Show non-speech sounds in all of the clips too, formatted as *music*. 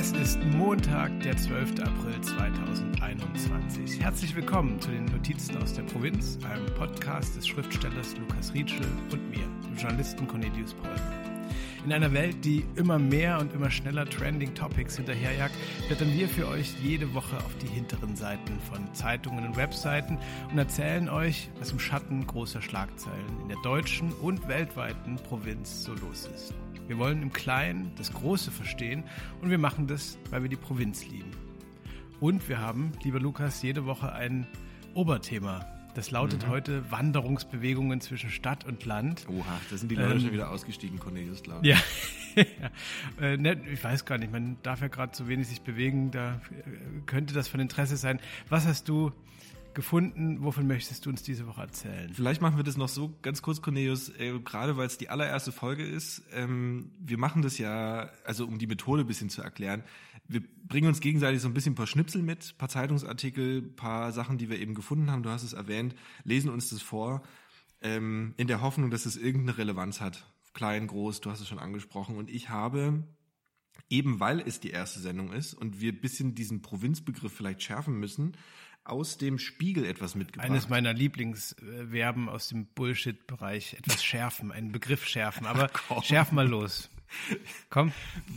Es ist Montag, der 12. April 2021. Herzlich willkommen zu den Notizen aus der Provinz, einem Podcast des Schriftstellers Lukas Rietschel und mir, dem Journalisten Cornelius Paul. In einer Welt, die immer mehr und immer schneller Trending Topics hinterherjagt, blättern wir für euch jede Woche auf die hinteren Seiten von Zeitungen und Webseiten und erzählen euch, was im Schatten großer Schlagzeilen in der deutschen und weltweiten Provinz so los ist. Wir wollen im Kleinen das Große verstehen und wir machen das, weil wir die Provinz lieben. Und wir haben, lieber Lukas, jede Woche ein Oberthema. Das lautet mhm. heute Wanderungsbewegungen zwischen Stadt und Land. Oha, da sind die Leute ähm, schon wieder ausgestiegen, Cornelius, glaube ich. Ja, *laughs* äh, ne, ich weiß gar nicht, man darf ja gerade so wenig sich bewegen, da äh, könnte das von Interesse sein. Was hast du gefunden. Wovon möchtest du uns diese Woche erzählen? Vielleicht machen wir das noch so ganz kurz, Cornelius, äh, gerade weil es die allererste Folge ist. Ähm, wir machen das ja, also um die Methode ein bisschen zu erklären. Wir bringen uns gegenseitig so ein bisschen ein paar Schnipsel mit, ein paar Zeitungsartikel, ein paar Sachen, die wir eben gefunden haben. Du hast es erwähnt, lesen uns das vor, ähm, in der Hoffnung, dass es irgendeine Relevanz hat. Klein, groß, du hast es schon angesprochen. Und ich habe eben weil es die erste Sendung ist und wir ein bisschen diesen Provinzbegriff vielleicht schärfen müssen, aus dem Spiegel etwas mitgebracht. Eines meiner Lieblingsverben aus dem Bullshit-Bereich, etwas schärfen, einen Begriff schärfen, aber *laughs* schärf mal los. Komm.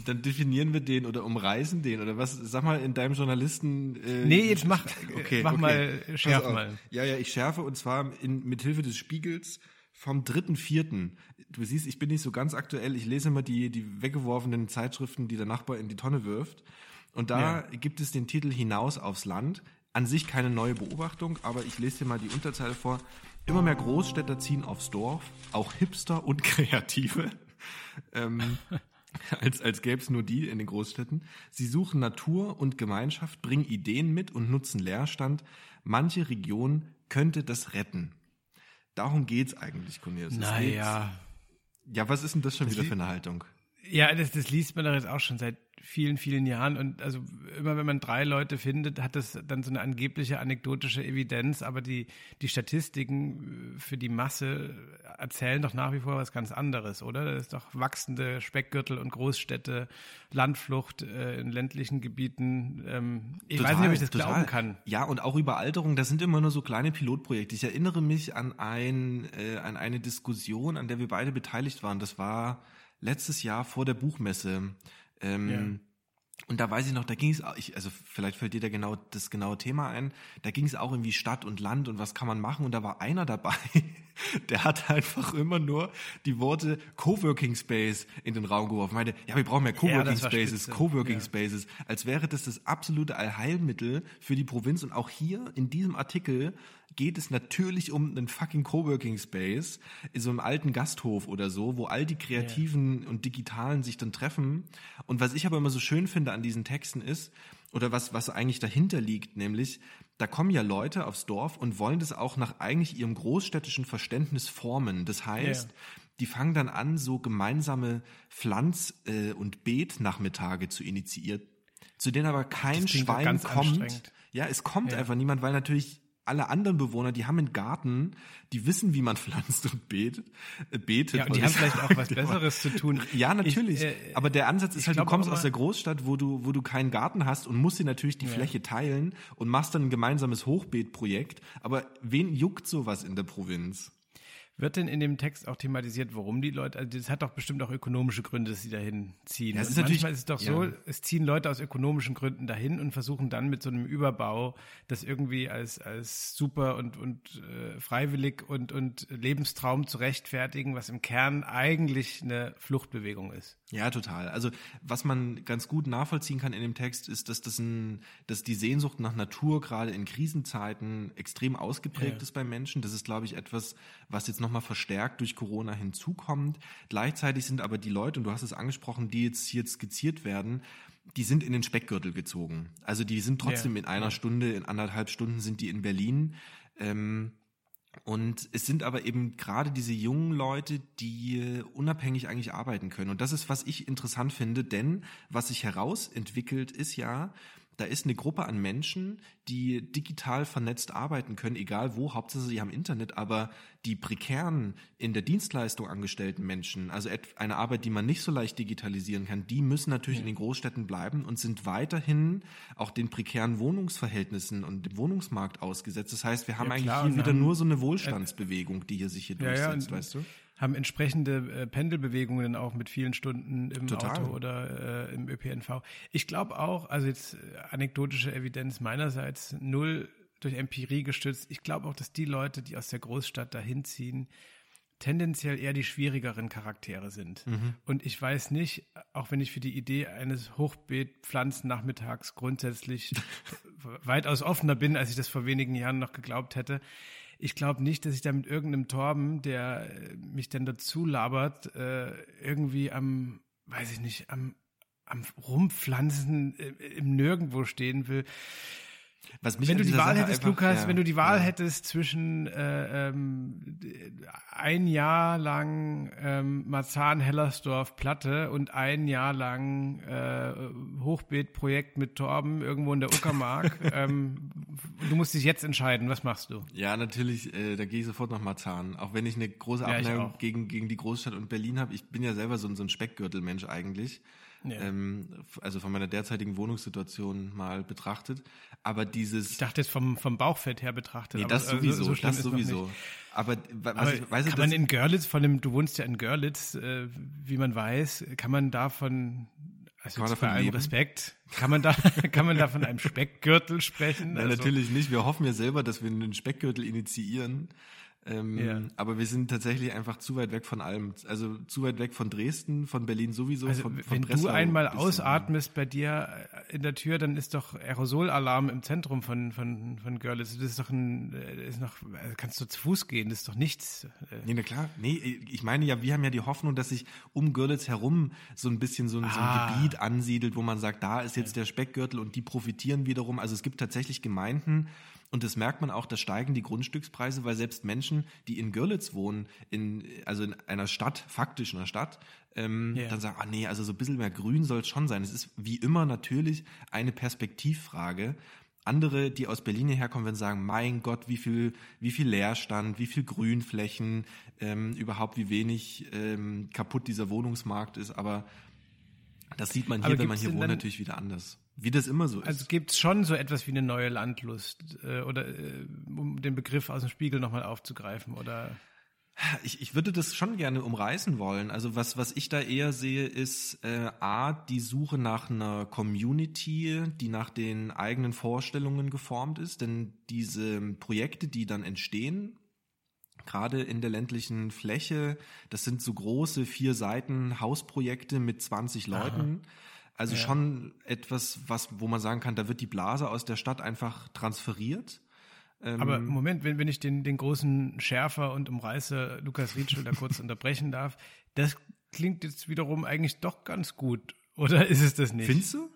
Dann definieren wir den oder umreißen den oder was? Sag mal in deinem Journalisten. Äh, nee, jetzt mach, okay, mach okay. mal, schärf mal. Ja, ja, ich schärfe und zwar in, mit Hilfe des Spiegels vom 3.4. Du siehst, ich bin nicht so ganz aktuell. Ich lese immer die, die weggeworfenen Zeitschriften, die der Nachbar in die Tonne wirft. Und da ja. gibt es den Titel Hinaus aufs Land an sich keine neue Beobachtung, aber ich lese dir mal die Unterzeile vor. Immer mehr Großstädter ziehen aufs Dorf, auch Hipster und *laughs* Kreative. ähm, als, als gäbe es nur die in den Großstädten. Sie suchen Natur und Gemeinschaft, bringen Ideen mit und nutzen Leerstand. Manche Region könnte das retten. Darum geht's eigentlich, Cornelius. Naja. Ja, was ist denn das schon das wieder für eine Haltung? Ja, das, das liest man doch jetzt auch schon seit vielen, vielen Jahren. Und also immer wenn man drei Leute findet, hat das dann so eine angebliche anekdotische Evidenz. Aber die, die Statistiken für die Masse erzählen doch nach wie vor was ganz anderes, oder? Das ist doch wachsende Speckgürtel und Großstädte, Landflucht äh, in ländlichen Gebieten. Ähm, ich total, weiß nicht, ob ich das total. glauben kann. Ja, und auch Überalterung, das sind immer nur so kleine Pilotprojekte. Ich erinnere mich an, ein, äh, an eine Diskussion, an der wir beide beteiligt waren. Das war letztes Jahr vor der Buchmesse. Ähm, ja. Und da weiß ich noch, da ging es, also vielleicht fällt dir da genau das genaue Thema ein, da ging es auch irgendwie Stadt und Land und was kann man machen und da war einer dabei, *laughs* der hat einfach immer nur die Worte Coworking Space in den Raum geworfen. Meinte, ja, wir brauchen mehr Coworking ja, Spaces, Coworking ja. Spaces, als wäre das das absolute Allheilmittel für die Provinz und auch hier in diesem Artikel geht es natürlich um einen fucking Coworking Space in so einem alten Gasthof oder so, wo all die Kreativen yeah. und Digitalen sich dann treffen. Und was ich aber immer so schön finde an diesen Texten ist, oder was, was eigentlich dahinter liegt, nämlich, da kommen ja Leute aufs Dorf und wollen das auch nach eigentlich ihrem großstädtischen Verständnis formen. Das heißt, yeah. die fangen dann an, so gemeinsame Pflanz- äh, und Beetnachmittage zu initiieren, zu denen aber kein Schwein kommt. Ja, es kommt ja. einfach niemand, weil natürlich alle anderen Bewohner, die haben einen Garten, die wissen, wie man *laughs* pflanzt und betet. Äh, betet ja, und die haben vielleicht auch was Besseres zu tun. Ja, natürlich. Ich, äh, aber der Ansatz ist halt, du kommst aus der Großstadt, wo du, wo du keinen Garten hast und musst dir natürlich die ja. Fläche teilen und machst dann ein gemeinsames Hochbeetprojekt. Aber wen juckt sowas in der Provinz? Wird denn in dem Text auch thematisiert, warum die Leute, also das hat doch bestimmt auch ökonomische Gründe, dass sie dahin ziehen. Das ist natürlich, manchmal ist es doch ja. so, es ziehen Leute aus ökonomischen Gründen dahin und versuchen dann mit so einem Überbau das irgendwie als, als super und, und äh, freiwillig und, und Lebenstraum zu rechtfertigen, was im Kern eigentlich eine Fluchtbewegung ist. Ja, total. Also was man ganz gut nachvollziehen kann in dem Text ist, dass das ein, dass die Sehnsucht nach Natur gerade in Krisenzeiten extrem ausgeprägt ja. ist bei Menschen. Das ist, glaube ich, etwas, was jetzt nochmal verstärkt durch Corona hinzukommt. Gleichzeitig sind aber die Leute, und du hast es angesprochen, die jetzt hier skizziert werden, die sind in den Speckgürtel gezogen. Also die sind trotzdem ja. in einer Stunde, in anderthalb Stunden sind die in Berlin. Ähm, und es sind aber eben gerade diese jungen Leute, die unabhängig eigentlich arbeiten können. Und das ist, was ich interessant finde, denn was sich herausentwickelt, ist ja, da ist eine Gruppe an Menschen, die digital vernetzt arbeiten können, egal wo, hauptsächlich sie haben Internet, aber die prekären in der Dienstleistung angestellten Menschen, also eine Arbeit, die man nicht so leicht digitalisieren kann, die müssen natürlich ja. in den Großstädten bleiben und sind weiterhin auch den prekären Wohnungsverhältnissen und dem Wohnungsmarkt ausgesetzt. Das heißt, wir haben ja, eigentlich hier wieder nur so eine Wohlstandsbewegung, die hier sich hier durchsetzt, ja, weißt du? Haben entsprechende äh, Pendelbewegungen auch mit vielen Stunden im Total. Auto oder äh, im ÖPNV. Ich glaube auch, also jetzt äh, anekdotische Evidenz meinerseits, null durch Empirie gestützt. Ich glaube auch, dass die Leute, die aus der Großstadt dahin ziehen, tendenziell eher die schwierigeren Charaktere sind. Mhm. Und ich weiß nicht, auch wenn ich für die Idee eines Hochbeetpflanzen-Nachmittags grundsätzlich *laughs* weitaus offener bin, als ich das vor wenigen Jahren noch geglaubt hätte, ich glaube nicht, dass ich da mit irgendeinem Torben, der äh, mich dann dazu labert, äh, irgendwie am, weiß ich nicht, am, am Rumpflanzen äh, im Nirgendwo stehen will. Was mich wenn du die Wahl Sache hättest, einfach, Lukas, ja, wenn du die Wahl ja. hättest zwischen äh, ähm, ein Jahr lang ähm, Marzahn-Hellersdorf Platte und ein Jahr lang äh, Hochbeetprojekt mit Torben irgendwo in der Uckermark, *laughs* ähm, du musst dich jetzt entscheiden, was machst du? Ja, natürlich, äh, da gehe ich sofort nach Marzahn, auch wenn ich eine große Abneigung ja, gegen, gegen die Großstadt und Berlin habe. Ich bin ja selber so, so ein Speckgürtelmensch eigentlich. Ja. Ähm, also von meiner derzeitigen Wohnungssituation mal betrachtet. Aber dieses. Ich dachte jetzt vom, vom Bauchfett her betrachtet. Nee, das sowieso, so das sowieso. Aber, was aber ich, weiß kann man in Görlitz, von dem, du wohnst ja in Görlitz, äh, wie man weiß, kann man davon also kann man bei allem Respekt, kann man da, *laughs* kann man da von einem Speckgürtel sprechen? Nein, also, natürlich nicht. Wir hoffen ja selber, dass wir einen Speckgürtel initiieren. Ähm, ja. Aber wir sind tatsächlich einfach zu weit weg von allem. Also zu weit weg von Dresden, von Berlin sowieso. Also von, von wenn Breslau du einmal ausatmest bei dir äh, in der Tür, dann ist doch Aerosolalarm im Zentrum von, von, von Görlitz. Das ist doch ein, äh, ist noch, also kannst du zu Fuß gehen, das ist doch nichts. Äh. Nee, na klar. Nee, ich meine ja, wir haben ja die Hoffnung, dass sich um Görlitz herum so ein bisschen so ein, ah. so ein ah. Gebiet ansiedelt, wo man sagt, da ist jetzt ja. der Speckgürtel und die profitieren wiederum. Also es gibt tatsächlich Gemeinden, und das merkt man auch, da steigen die Grundstückspreise, weil selbst Menschen, die in Görlitz wohnen, in, also in einer Stadt, faktisch einer Stadt, ähm, yeah. dann sagen, ah nee, also so ein bisschen mehr Grün soll es schon sein. Es ist wie immer natürlich eine Perspektivfrage. Andere, die aus Berlin herkommen, werden sagen, mein Gott, wie viel, wie viel Leerstand, wie viel Grünflächen, ähm, überhaupt wie wenig ähm, kaputt dieser Wohnungsmarkt ist. Aber das sieht man hier, wenn man hier wohnt, natürlich wieder anders. Wie das immer so ist. Also gibt es schon so etwas wie eine neue Landlust äh, oder äh, um den Begriff aus dem Spiegel nochmal aufzugreifen oder ich, ich würde das schon gerne umreißen wollen. Also was, was ich da eher sehe, ist äh, A, die Suche nach einer Community, die nach den eigenen Vorstellungen geformt ist. Denn diese Projekte, die dann entstehen, gerade in der ländlichen Fläche, das sind so große vier Seiten Hausprojekte mit 20 Leuten. Aha also ja. schon etwas, was, wo man sagen kann, da wird die Blase aus der Stadt einfach transferiert. Ähm, Aber Moment, wenn, wenn ich den, den großen Schärfer und Umreißer Lukas Rietschel da kurz *laughs* unterbrechen darf, das klingt jetzt wiederum eigentlich doch ganz gut. Oder ist es das nicht? Findest du?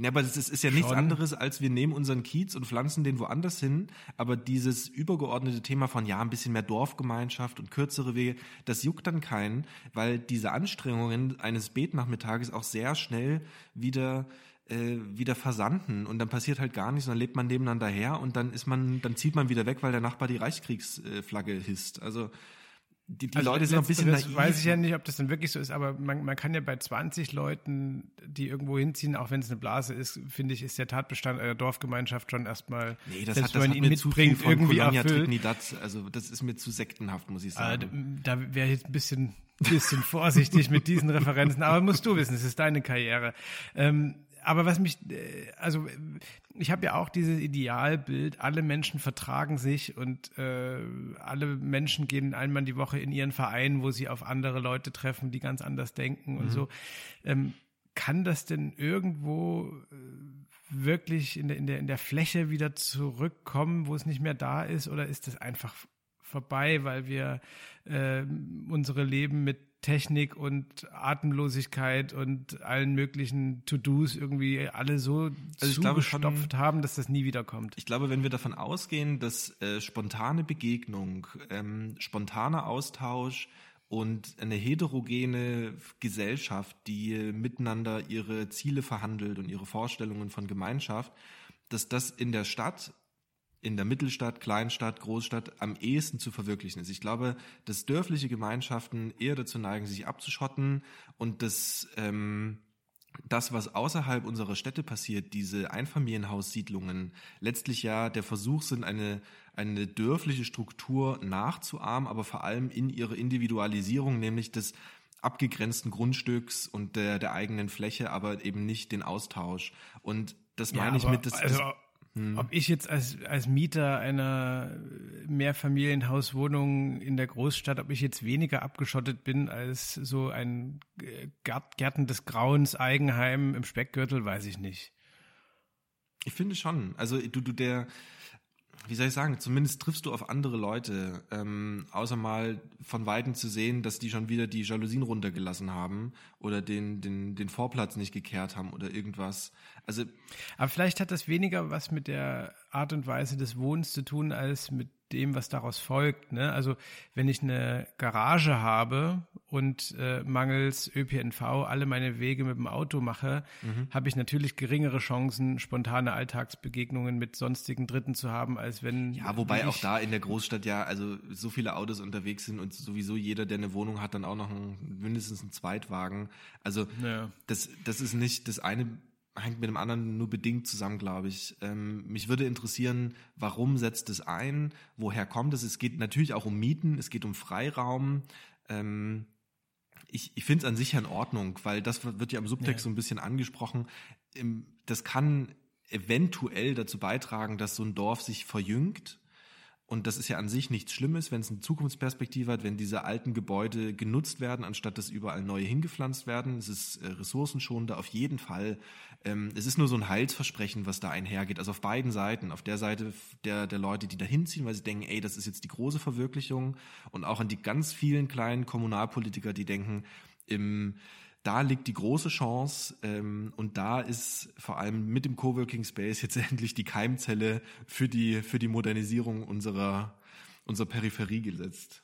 Ja, aber das ist, ist ja nichts Schon. anderes, als wir nehmen unseren Kiez und pflanzen den woanders hin. Aber dieses übergeordnete Thema von, ja, ein bisschen mehr Dorfgemeinschaft und kürzere Wege, das juckt dann keinen, weil diese Anstrengungen eines Betnachmittages auch sehr schnell wieder äh, wieder versanden und dann passiert halt gar nichts und dann lebt man nebeneinander her und dann ist man, dann zieht man wieder weg, weil der Nachbar die Reichskriegsflagge hisst. Also die, die also Leute sind ein bisschen naiv. weiß ich ja nicht, ob das dann wirklich so ist, aber man, man kann ja bei 20 Leuten, die irgendwo hinziehen, auch wenn es eine Blase ist, finde ich, ist der Tatbestand einer Dorfgemeinschaft schon erstmal, nee, das hat, das man ihn mir zu viel von irgendwie Colonia also das ist mir zu sektenhaft, muss ich ah, sagen. da wäre ich jetzt ein bisschen, bisschen vorsichtig mit diesen Referenzen, aber musst du wissen, es ist deine Karriere. Ähm, aber was mich, äh, also ich habe ja auch dieses Idealbild, alle Menschen vertragen sich und äh, alle Menschen gehen einmal die Woche in ihren Verein, wo sie auf andere Leute treffen, die ganz anders denken und mhm. so. Ähm, kann das denn irgendwo äh, wirklich in der, in, der, in der Fläche wieder zurückkommen, wo es nicht mehr da ist, oder ist das einfach vorbei, weil wir äh, unsere Leben mit Technik und Atemlosigkeit und allen möglichen To-Dos irgendwie alle so also zugestopft haben, dass das nie wiederkommt. Ich glaube, wenn wir davon ausgehen, dass äh, spontane Begegnung, ähm, spontaner Austausch und eine heterogene Gesellschaft, die miteinander ihre Ziele verhandelt und ihre Vorstellungen von Gemeinschaft, dass das in der Stadt, in der Mittelstadt, Kleinstadt, Großstadt am ehesten zu verwirklichen ist. Ich glaube, dass dörfliche Gemeinschaften eher dazu neigen, sich abzuschotten und dass ähm, das, was außerhalb unserer Städte passiert, diese Einfamilienhaussiedlungen, letztlich ja der Versuch sind, eine, eine dörfliche Struktur nachzuahmen, aber vor allem in ihrer Individualisierung, nämlich des abgegrenzten Grundstücks und der, der eigenen Fläche, aber eben nicht den Austausch. Und das meine ja, ich mit, das, also, hm. Ob ich jetzt als, als Mieter einer Mehrfamilienhauswohnung in der Großstadt, ob ich jetzt weniger abgeschottet bin als so ein Gärten des Grauens Eigenheim im Speckgürtel, weiß ich nicht. Ich finde schon. Also du, du der, wie soll ich sagen, zumindest triffst du auf andere Leute, ähm, außer mal von Weitem zu sehen, dass die schon wieder die Jalousien runtergelassen haben oder den, den, den Vorplatz nicht gekehrt haben oder irgendwas. Also, Aber vielleicht hat das weniger was mit der Art und Weise des Wohnens zu tun, als mit dem, was daraus folgt. Ne? Also wenn ich eine Garage habe und äh, mangels ÖPNV alle meine Wege mit dem Auto mache, mhm. habe ich natürlich geringere Chancen, spontane Alltagsbegegnungen mit sonstigen Dritten zu haben, als wenn. Ja, wobei auch da in der Großstadt ja also so viele Autos unterwegs sind und sowieso jeder, der eine Wohnung hat, dann auch noch ein, mindestens einen Zweitwagen. Also ja. das, das ist nicht das eine hängt mit dem anderen nur bedingt zusammen, glaube ich. Ähm, mich würde interessieren, warum setzt es ein? Woher kommt es? Es geht natürlich auch um Mieten, es geht um Freiraum. Ähm, ich ich finde es an sich ja in Ordnung, weil das wird ja im Subtext ja. so ein bisschen angesprochen. Das kann eventuell dazu beitragen, dass so ein Dorf sich verjüngt und das ist ja an sich nichts Schlimmes, wenn es eine Zukunftsperspektive hat, wenn diese alten Gebäude genutzt werden, anstatt dass überall neue hingepflanzt werden. Es ist äh, ressourcenschonender auf jeden Fall. Ähm, es ist nur so ein Heilsversprechen, was da einhergeht. Also auf beiden Seiten. Auf der Seite der, der Leute, die da hinziehen, weil sie denken, ey, das ist jetzt die große Verwirklichung. Und auch an die ganz vielen kleinen Kommunalpolitiker, die denken, im da liegt die große Chance ähm, und da ist vor allem mit dem Coworking Space jetzt *laughs* endlich die Keimzelle für die, für die Modernisierung unserer, unserer Peripherie gesetzt.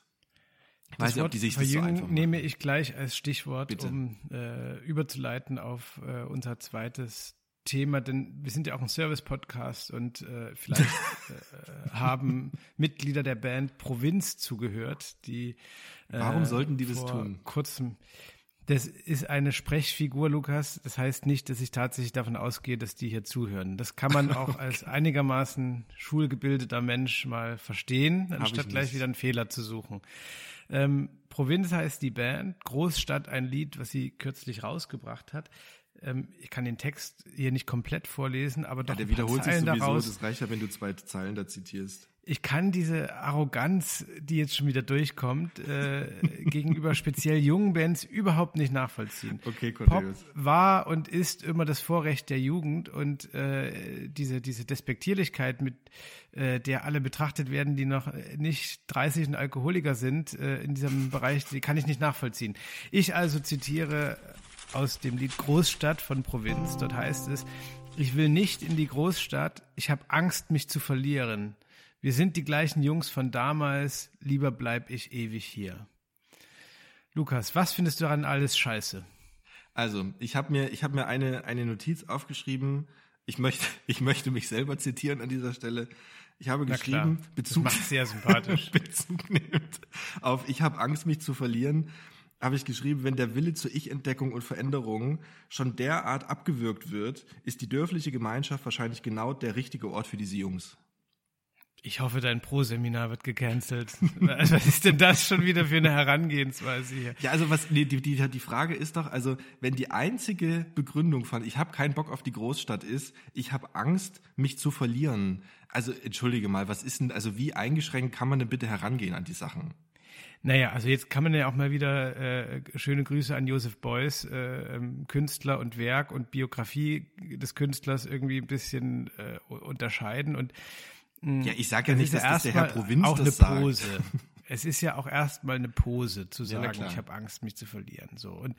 Ich weiß nicht, ob die sich das so einfach nehme ich gleich als Stichwort, Bitte. um äh, überzuleiten auf äh, unser zweites Thema, denn wir sind ja auch ein Service-Podcast und äh, vielleicht äh, haben *laughs* Mitglieder der Band Provinz zugehört, die äh, Warum sollten die das tun? Kurzem das ist eine Sprechfigur, Lukas. Das heißt nicht, dass ich tatsächlich davon ausgehe, dass die hier zuhören. Das kann man *laughs* auch okay. als einigermaßen schulgebildeter Mensch mal verstehen, anstatt gleich wieder einen Fehler zu suchen. Ähm, Provinz heißt die Band, Großstadt ein Lied, was sie kürzlich rausgebracht hat. Ähm, ich kann den Text hier nicht komplett vorlesen, aber doch ja, der wiederholt sich sowieso. Daraus. Das reicht ja, wenn du zwei Zeilen da zitierst ich kann diese Arroganz, die jetzt schon wieder durchkommt, äh, *laughs* gegenüber speziell jungen Bands überhaupt nicht nachvollziehen. Okay, Cornelius. Pop war und ist immer das Vorrecht der Jugend und äh, diese, diese Despektierlichkeit, mit äh, der alle betrachtet werden, die noch nicht 30 und Alkoholiker sind, äh, in diesem Bereich, die kann ich nicht nachvollziehen. Ich also zitiere aus dem Lied Großstadt von Provinz. Dort heißt es, ich will nicht in die Großstadt, ich habe Angst, mich zu verlieren. Wir sind die gleichen Jungs von damals, lieber bleib ich ewig hier. Lukas, was findest du daran alles scheiße? Also, ich habe mir, ich hab mir eine, eine Notiz aufgeschrieben. Ich möchte, *laughs* ich möchte mich selber zitieren an dieser Stelle. Ich habe Na geschrieben, klar, Bezug, das macht sehr sympathisch. *laughs* Bezug nimmt auf Ich habe Angst, mich zu verlieren, habe ich geschrieben, wenn der Wille zur Ich-Entdeckung und Veränderung schon derart abgewürgt wird, ist die dörfliche Gemeinschaft wahrscheinlich genau der richtige Ort für diese Jungs. Ich hoffe, dein Pro-Seminar wird gecancelt. *laughs* was ist denn das schon wieder für eine Herangehensweise hier? Ja, also was nee, die, die, die Frage ist doch, also wenn die einzige Begründung von ich habe keinen Bock auf die Großstadt ist, ich habe Angst, mich zu verlieren. Also entschuldige mal, was ist denn, also wie eingeschränkt kann man denn bitte herangehen an die Sachen? Naja, also jetzt kann man ja auch mal wieder äh, schöne Grüße an Josef Beuys, äh, ähm, Künstler und Werk und Biografie des Künstlers irgendwie ein bisschen äh, unterscheiden und. Ja, ich sage ja nicht, dass das der Herr Provinz auch das eine Pose. Sagt. *laughs* Es ist ja auch erstmal eine Pose zu sagen, ja, ich habe Angst, mich zu verlieren. So und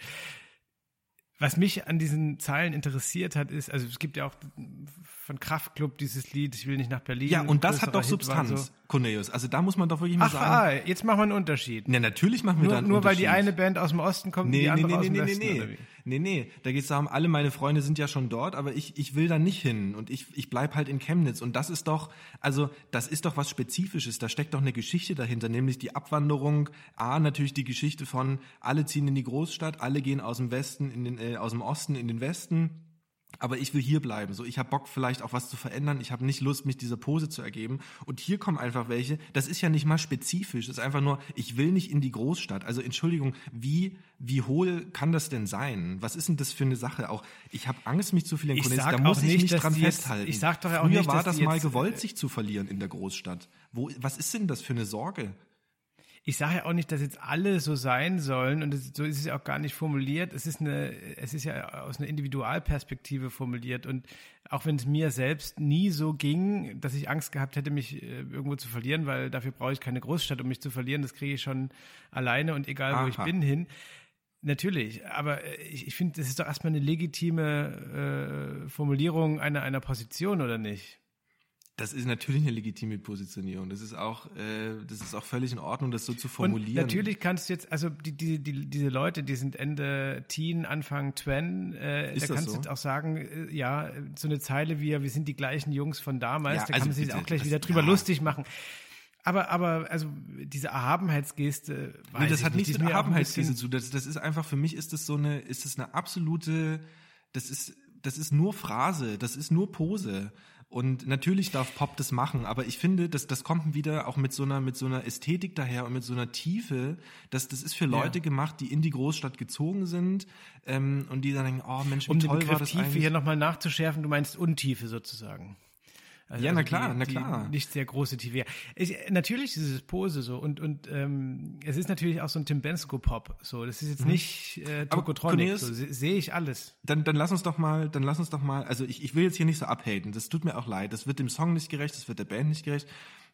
Was mich an diesen Zeilen interessiert hat, ist, also es gibt ja auch von Kraftklub dieses Lied, ich will nicht nach Berlin. Ja, und das hat doch Substanz, so. Cornelius. Also da muss man doch wirklich mal Ach, sagen. Ah, jetzt machen wir einen Unterschied. Ja, natürlich machen wir nur, da einen nur Unterschied. Nur weil die eine Band aus dem Osten kommt nee, und die andere nee, nee, aus dem nee, Westen. Nee, nee, nee. Nee, da geht's darum, alle meine Freunde sind ja schon dort, aber ich, ich will da nicht hin und ich, ich bleib halt in Chemnitz. Und das ist doch, also das ist doch was Spezifisches, da steckt doch eine Geschichte dahinter, nämlich die Abwanderung, A, natürlich die Geschichte von alle ziehen in die Großstadt, alle gehen aus dem Westen in den, äh, aus dem Osten in den Westen aber ich will hier bleiben. So, ich habe Bock vielleicht auch was zu verändern. Ich habe nicht Lust, mich dieser Pose zu ergeben. Und hier kommen einfach welche. Das ist ja nicht mal spezifisch. Das ist einfach nur, ich will nicht in die Großstadt. Also Entschuldigung, wie wie hohl kann das denn sein? Was ist denn das für eine Sache? Auch ich habe Angst, mich zu verlieren. Ich sag da muss ich mich dran festhalten. Ich sag doch ja auch Früher nicht, war das mal gewollt, sich zu verlieren in der Großstadt. Wo, was ist denn das für eine Sorge? Ich sage ja auch nicht, dass jetzt alle so sein sollen und das, so ist es ja auch gar nicht formuliert. Es ist eine, es ist ja aus einer Individualperspektive formuliert und auch wenn es mir selbst nie so ging, dass ich Angst gehabt hätte, mich äh, irgendwo zu verlieren, weil dafür brauche ich keine Großstadt, um mich zu verlieren. Das kriege ich schon alleine und egal Aha. wo ich bin hin. Natürlich, aber äh, ich, ich finde, das ist doch erstmal eine legitime äh, Formulierung einer, einer Position, oder nicht? Das ist natürlich eine legitime Positionierung. Das ist auch, äh, das ist auch völlig in Ordnung, das so zu formulieren. Und natürlich kannst du jetzt, also die, die, die, diese Leute, die sind Ende Teen, Anfang Twen, äh, da kannst so? du jetzt auch sagen, äh, ja, so eine Zeile wie, wir sind die gleichen Jungs von damals, ja, da also kann man sich auch gleich das, wieder drüber ja. lustig machen. Aber, aber, also diese Erhabenheitsgeste, weiß nee, das hat nichts mit Erhabenheitsgeste zu. Das, das ist einfach für mich ist das so eine, ist das eine absolute, das ist, das ist nur Phrase, das ist nur Pose. Und natürlich darf Pop das machen, aber ich finde, das, das kommt wieder auch mit so einer, mit so einer Ästhetik daher und mit so einer Tiefe, dass das ist für Leute ja. gemacht, die in die Großstadt gezogen sind ähm, und die dann denken, oh Mensch, wie um toll den Begriff war das Tiefe eigentlich. hier nochmal nachzuschärfen, du meinst Untiefe sozusagen. Also, ja, na also klar, die, na klar. nicht sehr große TV. Ich, natürlich ist es Pose so und und ähm, es ist natürlich auch so ein Tim Bensko Pop. So, das ist jetzt mhm. nicht äh, Tokotronic. So, Sehe ich alles. Dann dann lass uns doch mal, dann lass uns doch mal. Also ich ich will jetzt hier nicht so abhaten. Das tut mir auch leid. Das wird dem Song nicht gerecht. Das wird der Band nicht gerecht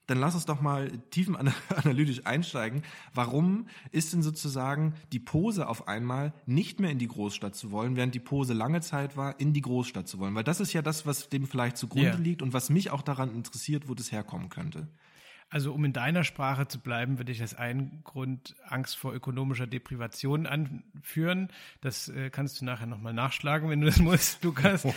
dann lass uns doch mal tiefenanalytisch *laughs* einsteigen. Warum ist denn sozusagen die Pose auf einmal nicht mehr in die Großstadt zu wollen, während die Pose lange Zeit war, in die Großstadt zu wollen? Weil das ist ja das, was dem vielleicht zugrunde yeah. liegt und was mich auch daran interessiert, wo das herkommen könnte. Also um in deiner Sprache zu bleiben, würde ich als einen Grund Angst vor ökonomischer Deprivation anführen. Das äh, kannst du nachher nochmal nachschlagen, wenn du das musst, *laughs* Lukas. Äh,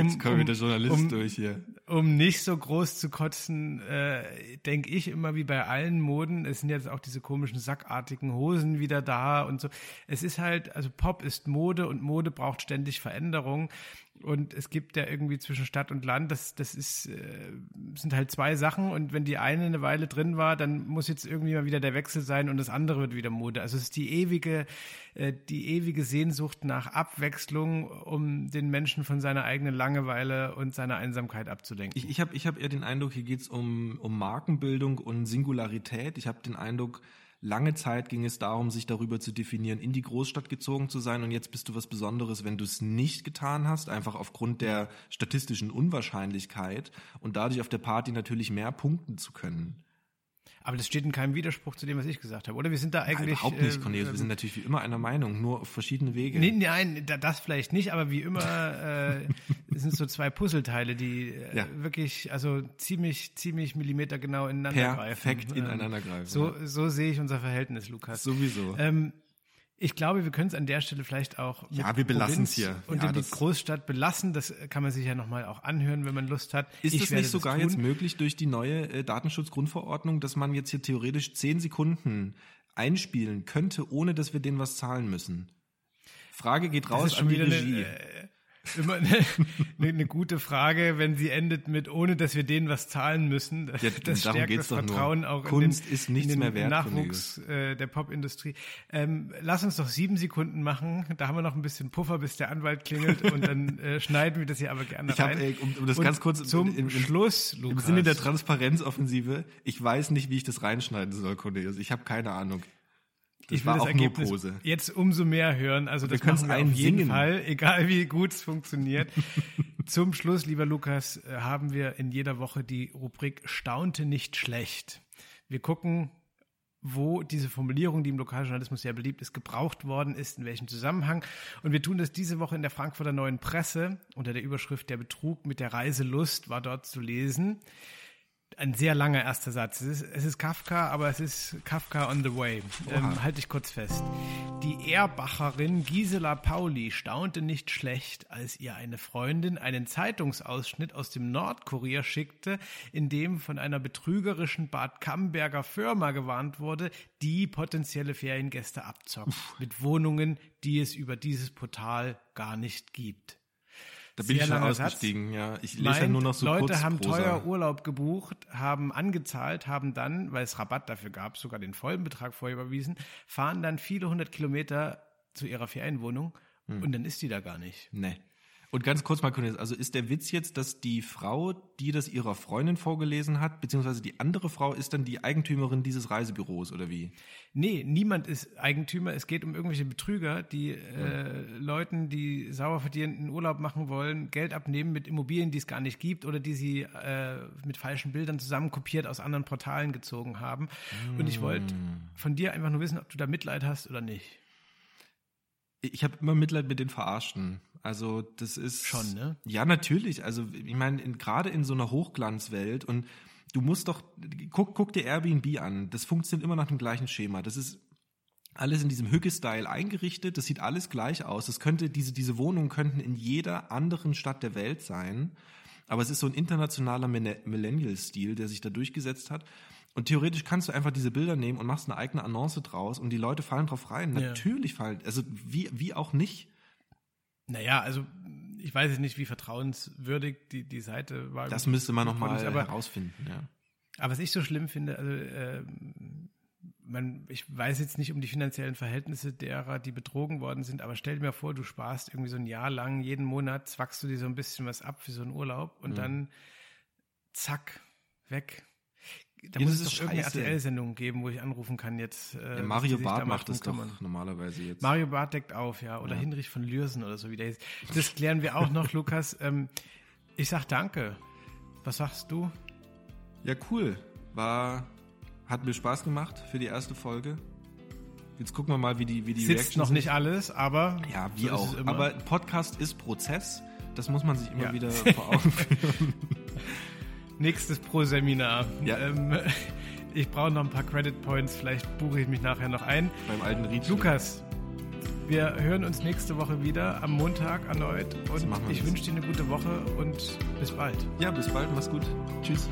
um, Jetzt kommt um, der Journalist um, durch hier. Um nicht so groß zu kotzen, äh, denke ich immer wie bei allen Moden, es sind jetzt auch diese komischen sackartigen Hosen wieder da und so. Es ist halt, also Pop ist Mode und Mode braucht ständig Veränderung. Und es gibt ja irgendwie zwischen Stadt und Land, das, das ist, äh, sind halt zwei Sachen. Und wenn die eine eine Weile drin war, dann muss jetzt irgendwie mal wieder der Wechsel sein und das andere wird wieder Mode. Also es ist die ewige, äh, die ewige Sehnsucht nach Abwechslung, um den Menschen von seiner eigenen Langeweile und seiner Einsamkeit abzulenken. Ich, ich habe ich hab eher den Eindruck, hier geht's um, um Markenbildung und Singularität. Ich habe den Eindruck, Lange Zeit ging es darum, sich darüber zu definieren, in die Großstadt gezogen zu sein. Und jetzt bist du was Besonderes, wenn du es nicht getan hast, einfach aufgrund der statistischen Unwahrscheinlichkeit und dadurch auf der Party natürlich mehr punkten zu können. Aber das steht in keinem Widerspruch zu dem, was ich gesagt habe, oder? Wir sind da eigentlich. Nein, überhaupt nicht, Cornelius. Äh, wir sind natürlich wie immer einer Meinung, nur auf verschiedene Wege. Nee, nein, das vielleicht nicht, aber wie immer äh, sind so zwei Puzzleteile, die äh, ja. wirklich, also ziemlich, ziemlich millimetergenau ineinander Perfekt greifen. Perfekt ineinander greifen. So, so sehe ich unser Verhältnis, Lukas. Sowieso. Ähm, ich glaube, wir können es an der Stelle vielleicht auch mit ja, wir belassen es hier und ja, in die Großstadt belassen. Das kann man sich ja nochmal auch anhören, wenn man Lust hat. Ist es nicht sogar jetzt möglich durch die neue äh, Datenschutzgrundverordnung, dass man jetzt hier theoretisch zehn Sekunden einspielen könnte, ohne dass wir denen was zahlen müssen? Frage geht raus an die Regie. Eine, äh, immer eine, eine, gute Frage, wenn sie endet mit, ohne dass wir denen was zahlen müssen. Ja, das stärkt das Vertrauen nur. auch Kunst in den, ist nichts in den mehr wert, Nachwuchs äh, der Popindustrie. Ähm, lass uns doch sieben Sekunden machen. Da haben wir noch ein bisschen Puffer, bis der Anwalt klingelt und dann äh, *laughs* schneiden wir das hier aber gerne ich hab, rein. Ey, um, um das und ganz kurz zum im, im, Schluss, Lukas. Im Sinne der Transparenzoffensive, ich weiß nicht, wie ich das reinschneiden soll, Cornelius. Ich habe keine Ahnung. Das ich will das Ergebnis jetzt umso mehr hören. Also das machen wir auf jeden singen. Fall, egal wie gut es funktioniert. *laughs* Zum Schluss, lieber Lukas, äh, haben wir in jeder Woche die Rubrik Staunte nicht schlecht. Wir gucken wo diese Formulierung, die im Lokaljournalismus sehr beliebt ist, gebraucht worden ist, in welchem Zusammenhang. Und wir tun das diese Woche in der Frankfurter Neuen Presse unter der Überschrift Der Betrug mit der Reiselust war dort zu lesen ein sehr langer erster Satz. Es ist, es ist, Kafka, aber es ist Kafka on the way. Ähm, halte ich kurz fest. Die Erbacherin Gisela Pauli staunte nicht schlecht, als ihr eine Freundin einen Zeitungsausschnitt aus dem Nordkurier schickte, in dem von einer betrügerischen Bad Camberger Firma gewarnt wurde, die potenzielle Feriengäste abzockt. Mit Wohnungen, die es über dieses Portal gar nicht gibt. Da bin ich schon ausgestiegen, ja. Ich lese Meint, ja nur noch so Leute haben teuer Urlaub gebucht, haben angezahlt, haben dann, weil es Rabatt dafür gab, sogar den vollen Betrag vorher überwiesen, fahren dann viele hundert Kilometer zu ihrer Ferienwohnung hm. und dann ist die da gar nicht. Nee. Und ganz kurz mal, also ist der Witz jetzt, dass die Frau, die das ihrer Freundin vorgelesen hat, beziehungsweise die andere Frau ist dann die Eigentümerin dieses Reisebüros oder wie? Nee, niemand ist Eigentümer. Es geht um irgendwelche Betrüger, die äh, Leuten, die sauer verdienten Urlaub machen wollen, Geld abnehmen mit Immobilien, die es gar nicht gibt oder die sie äh, mit falschen Bildern zusammenkopiert aus anderen Portalen gezogen haben. Mm. Und ich wollte hm. von dir einfach nur wissen, ob du da Mitleid hast oder nicht. Ich habe immer Mitleid mit den Verarschten. Also das ist schon, ne? Ja, natürlich. Also ich meine, gerade in so einer Hochglanzwelt und du musst doch guck, guck dir Airbnb an. Das funktioniert immer nach dem gleichen Schema. Das ist alles in diesem Hügge-Style eingerichtet. Das sieht alles gleich aus. Das könnte diese diese Wohnungen könnten in jeder anderen Stadt der Welt sein. Aber es ist so ein internationaler Millennial-Stil, der sich da durchgesetzt hat. Und theoretisch kannst du einfach diese Bilder nehmen und machst eine eigene Annonce draus und die Leute fallen drauf rein. Ja. Natürlich fallen, also wie, wie auch nicht. Naja, also ich weiß jetzt nicht, wie vertrauenswürdig die, die Seite war. Das müsste man nochmal herausfinden, ja. Aber was ich so schlimm finde, also äh, man, ich weiß jetzt nicht um die finanziellen Verhältnisse derer, die betrogen worden sind, aber stell dir mal vor, du sparst irgendwie so ein Jahr lang, jeden Monat zwackst du dir so ein bisschen was ab für so einen Urlaub und mhm. dann zack, weg. Da ja, muss es doch irgendeine RTL-Sendung geben, wo ich anrufen kann jetzt. Äh, ja, Mario Barth macht das doch normalerweise jetzt. Mario Barth deckt auf, ja. Oder ja. Hinrich von Lürsen oder so wie der ist. *laughs* Das klären wir auch noch, Lukas. Ähm, ich sag danke. Was sagst du? Ja, cool. War, hat mir Spaß gemacht für die erste Folge. Jetzt gucken wir mal, wie die, wie die Sitzt noch nicht alles, aber. Ja, wie so auch. Aber Podcast ist Prozess. Das muss man sich immer ja. wieder *laughs* vor Augen führen. *laughs* Nächstes Pro-Seminar. Ja. Ähm, *laughs* ich brauche noch ein paar Credit Points. Vielleicht buche ich mich nachher noch ein. Beim alten Ried. Lukas, wir hören uns nächste Woche wieder am Montag erneut. Und ich wünsche dir eine gute Woche und bis bald. Ja, bis bald. Mach's gut. Tschüss.